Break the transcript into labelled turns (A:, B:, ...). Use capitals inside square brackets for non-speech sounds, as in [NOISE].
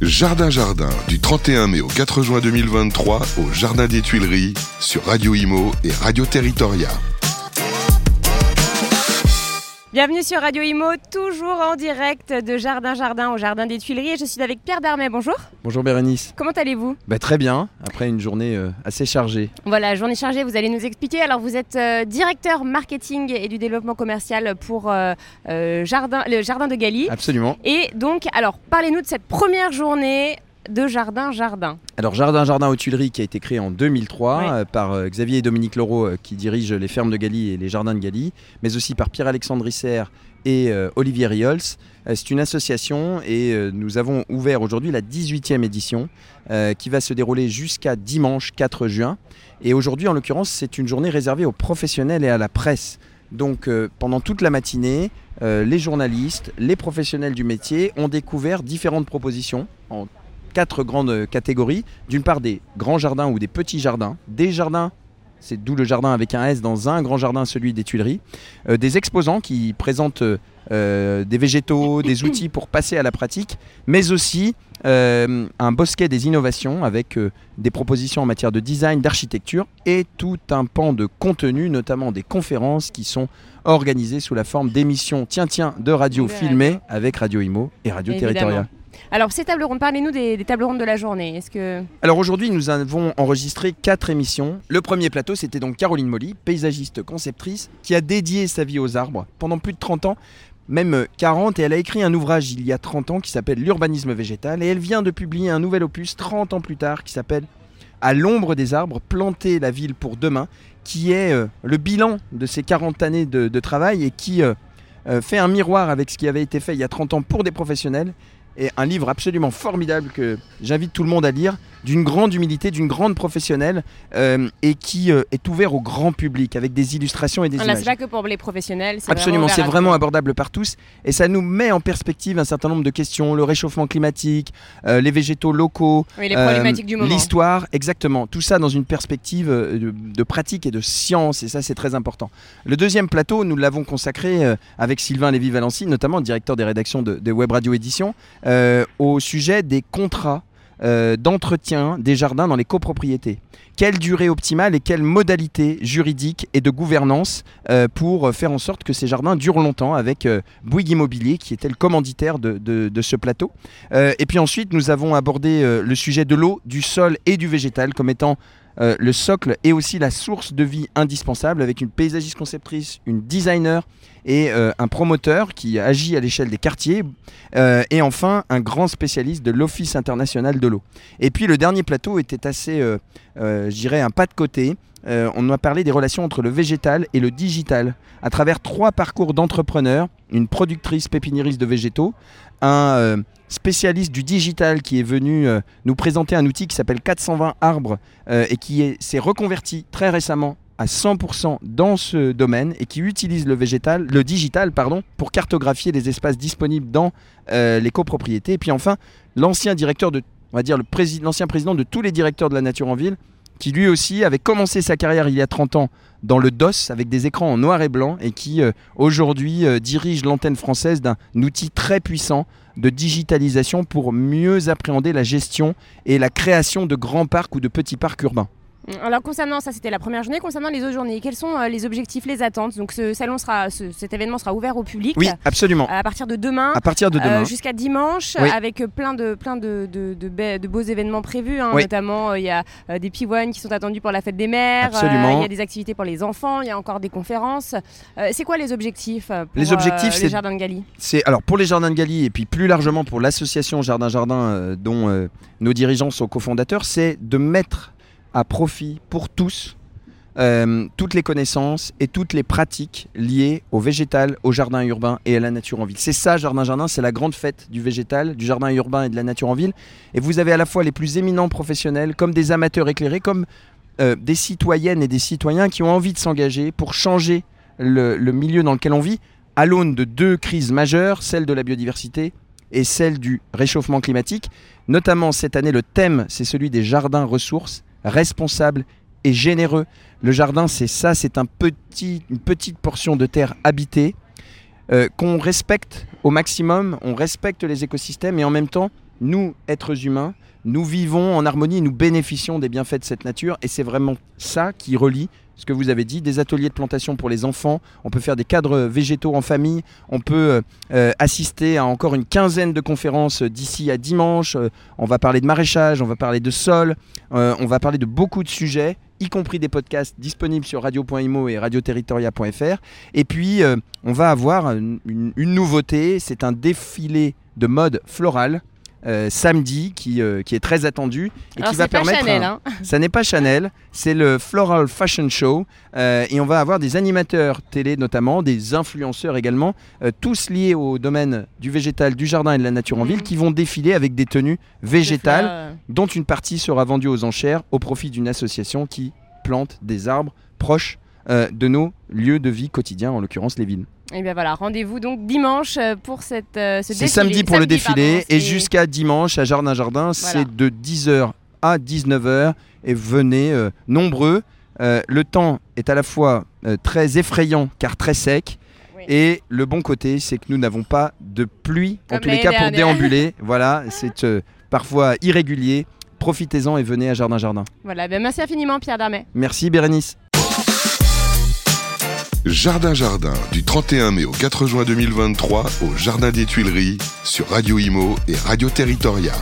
A: Jardin Jardin du 31 mai au 4 juin 2023 au Jardin des Tuileries sur Radio Imo et Radio Territoria.
B: Bienvenue sur Radio Imo, toujours en direct de Jardin Jardin au Jardin des Tuileries. Et je suis avec Pierre Darmet, bonjour.
C: Bonjour Bérénice.
B: Comment allez-vous?
C: Bah, Très bien, après une journée euh, assez chargée.
B: Voilà, journée chargée, vous allez nous expliquer. Alors vous êtes euh, directeur marketing et du développement commercial pour euh, jardin, le Jardin de Galie.
C: Absolument.
B: Et donc, alors parlez-nous de cette première journée de Jardin Jardin.
C: Alors Jardin Jardin aux Tuileries qui a été créé en 2003 euh, par euh, Xavier et Dominique Laureau euh, qui dirigent les fermes de Galie et les jardins de Galie, mais aussi par Pierre-Alexandre Risser et Olivier Riols. C'est une association et nous avons ouvert aujourd'hui la 18e édition qui va se dérouler jusqu'à dimanche 4 juin. Et aujourd'hui en l'occurrence c'est une journée réservée aux professionnels et à la presse. Donc pendant toute la matinée, les journalistes, les professionnels du métier ont découvert différentes propositions en quatre grandes catégories. D'une part, des grands jardins ou des petits jardins, des jardins c'est d'où le jardin avec un S dans un grand jardin, celui des Tuileries. Euh, des exposants qui présentent euh, des végétaux, [COUGHS] des outils pour passer à la pratique, mais aussi euh, un bosquet des innovations avec des propositions en matière de design, d'architecture et tout un pan de contenu, notamment des conférences qui sont organisées sous la forme d'émissions tiens tiens de radio filmées avec Radio Imo et Radio Territorial.
B: Alors ces tables rondes, parlez-nous des, tables rondes de la journée. Est-ce que
C: Alors aujourd'hui, nous avons enregistré quatre émissions. Le premier plateau, c'était donc Caroline Molly, paysagiste conceptrice, qui a dédié sa vie aux arbres pendant plus de 30 ans même 40, et elle a écrit un ouvrage il y a 30 ans qui s'appelle L'urbanisme végétal, et elle vient de publier un nouvel opus 30 ans plus tard qui s'appelle À l'ombre des arbres, planter la ville pour demain, qui est euh, le bilan de ces 40 années de, travail et qui euh, euh, fait un miroir avec ce qui avait été fait il y a 30 ans pour des professionnels et un livre absolument formidable que j'invite tout le monde à lire, d'une grande humilité, d'une grande professionnelle euh, et qui euh, est ouvert au grand public avec des illustrations et des images.
B: C'est pas que pour les professionnels.
C: Absolument, c'est vraiment abordable par tous et ça nous met en perspective un certain nombre de questions le réchauffement climatique, euh, les végétaux locaux,
B: les problématiques du moment,
C: l'histoire, exactement. Tout ça dans une perspective de, de, pratique et de science et ça c'est très important. Le deuxième plateau, nous l'avons consacré avec Sylvain Lévy-Valency, notamment directeur des rédactions de, de Web Radio Édition. Au sujet des contrats euh, d'entretien des jardins dans les copropriétés. Quelle durée optimale et quelles modalités juridiques et de gouvernance euh, pour faire en sorte que ces jardins durent longtemps avec Bouygues Immobilier qui était le commanditaire de, ce plateau. et puis ensuite nous avons abordé le sujet de l'eau, du sol et du végétal comme étant le socle et aussi la source de vie indispensable avec une paysagiste conceptrice, une designer et euh, un promoteur qui agit à l'échelle des quartiers, euh, et enfin un grand spécialiste de l'Office international de l'eau. Et puis le dernier plateau était assez, euh, je dirais, un pas de côté. on a parlé des relations entre le végétal et le digital, à travers trois parcours d'entrepreneurs, une productrice pépiniériste de végétaux, un spécialiste du digital qui est venu nous présenter un outil qui s'appelle 420 arbres et qui s'est reconverti très récemment à 100% dans ce domaine et qui utilise le végétal, le digital pardon, pour cartographier les espaces disponibles dans euh, les copropriétés. Et puis enfin, l'ancien directeur de, on va dire l'ancien président de tous les directeurs de la nature en ville, qui lui aussi avait commencé sa carrière il y a 30 ans dans le DOS avec des écrans en noir et blanc et qui euh, aujourd'hui euh, dirige l'antenne française d'un outil très puissant de digitalisation pour mieux appréhender la gestion et la création de grands parcs ou de petits parcs urbains.
B: Alors concernant ça, c'était la première journée. Concernant les autres journées, quels sont euh, les objectifs, les attentes? Donc ce salon sera, cet événement sera ouvert au public.
C: Oui, absolument.
B: À partir de demain.
C: À partir de euh, demain.
B: Jusqu'à dimanche, avec plein de plein de, de, beaux événements prévus. Hein. Notamment, euh, il y a des pivoines qui sont attendus pour la fête des mères.
C: Absolument.
B: Il y a des activités pour les enfants. Il y a encore des conférences. c'est quoi les objectifs pour
C: Les objectifs, c'est
B: les jardins de Galie.
C: C'est alors pour les jardins de Galie et puis plus largement pour l'association Jardin Jardin dont nos dirigeants sont cofondateurs, c'est de mettre à profit pour tous euh, toutes les connaissances et toutes les pratiques liées au végétal, au jardin urbain et à la nature en ville. C'est ça, Jardin Jardin, c'est la grande fête du végétal, du jardin urbain et de la nature en ville. Et vous avez à la fois les plus éminents professionnels, comme des amateurs éclairés, comme euh, des citoyennes et des citoyens qui ont envie de s'engager pour changer le, le milieu dans lequel on vit, à l'aune de deux crises majeures, celle de la biodiversité et celle du réchauffement climatique. Notamment cette année, le thème, c'est celui des jardins ressources responsable et généreux. Le jardin, c'est ça, c'est petit, une petite portion de terre habitée euh, qu'on respecte au maximum, on respecte les écosystèmes et en même temps, nous, êtres humains, nous vivons en harmonie, nous bénéficions des bienfaits de cette nature. Et c'est vraiment ça qui relie ce que vous avez dit, des ateliers de plantation pour les enfants, on peut faire des cadres végétaux en famille, on peut euh, assister à encore une quinzaine de conférences d'ici à dimanche, euh, on va parler de maraîchage, on va parler de sol, euh, on va parler de beaucoup de sujets, y compris des podcasts disponibles sur radio.imo et radioterritoria.fr. Et puis, on va avoir une nouveauté, c'est un défilé de mode floral euh, samedi qui, euh, qui est très attendu
B: et qui va permettre. Chanel, hein.
C: Ça n'est pas Chanel, c'est le Floral Fashion Show euh, et on va avoir des animateurs télé notamment, des influenceurs également, tous liés au domaine du végétal, du jardin et de la nature en ville mhm. qui vont défiler avec des tenues végétales dont une partie sera vendue aux enchères au profit d'une association qui plante des arbres proches de nos lieux de vie quotidiens, en l'occurrence les villes.
B: Et bien voilà, rendez-vous donc dimanche euh, pour cette, euh, ce
C: défilé. C'est samedi pour le défilé et jusqu'à dimanche à Jardin Jardin, c'est de 10h à 19h et venez euh, nombreux. le temps est à la fois très effrayant car très sec. Et le bon côté, c'est que nous n'avons pas de pluie, en tous les cas pour déambuler. [LAUGHS] voilà, c'est parfois irrégulier. Profitez-en et venez à Jardin Jardin.
B: Voilà, ben merci infiniment Pierre Darmet.
C: Merci Bérénice.
A: Jardin Jardin, du 31 mai au 4 juin 2023 au Jardin des Tuileries sur Radio Imo et Radio Territoria.